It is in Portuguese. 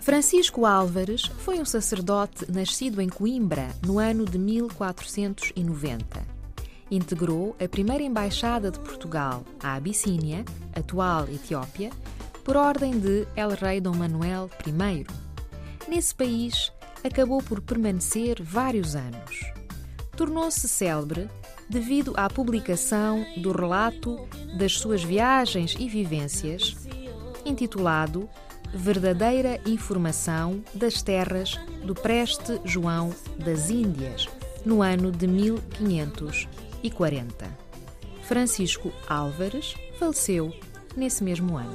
Francisco Álvares foi um sacerdote nascido em Coimbra no ano de 1490. Integrou a primeira embaixada de Portugal à Abissínia, atual Etiópia, por ordem de El Rei Dom Manuel I. Nesse país, acabou por permanecer vários anos. Tornou-se célebre devido à publicação do relato das suas viagens e vivências, intitulado Verdadeira Informação das Terras do Preste João das Índias, no ano de 1540. Francisco Álvares faleceu nesse mesmo ano.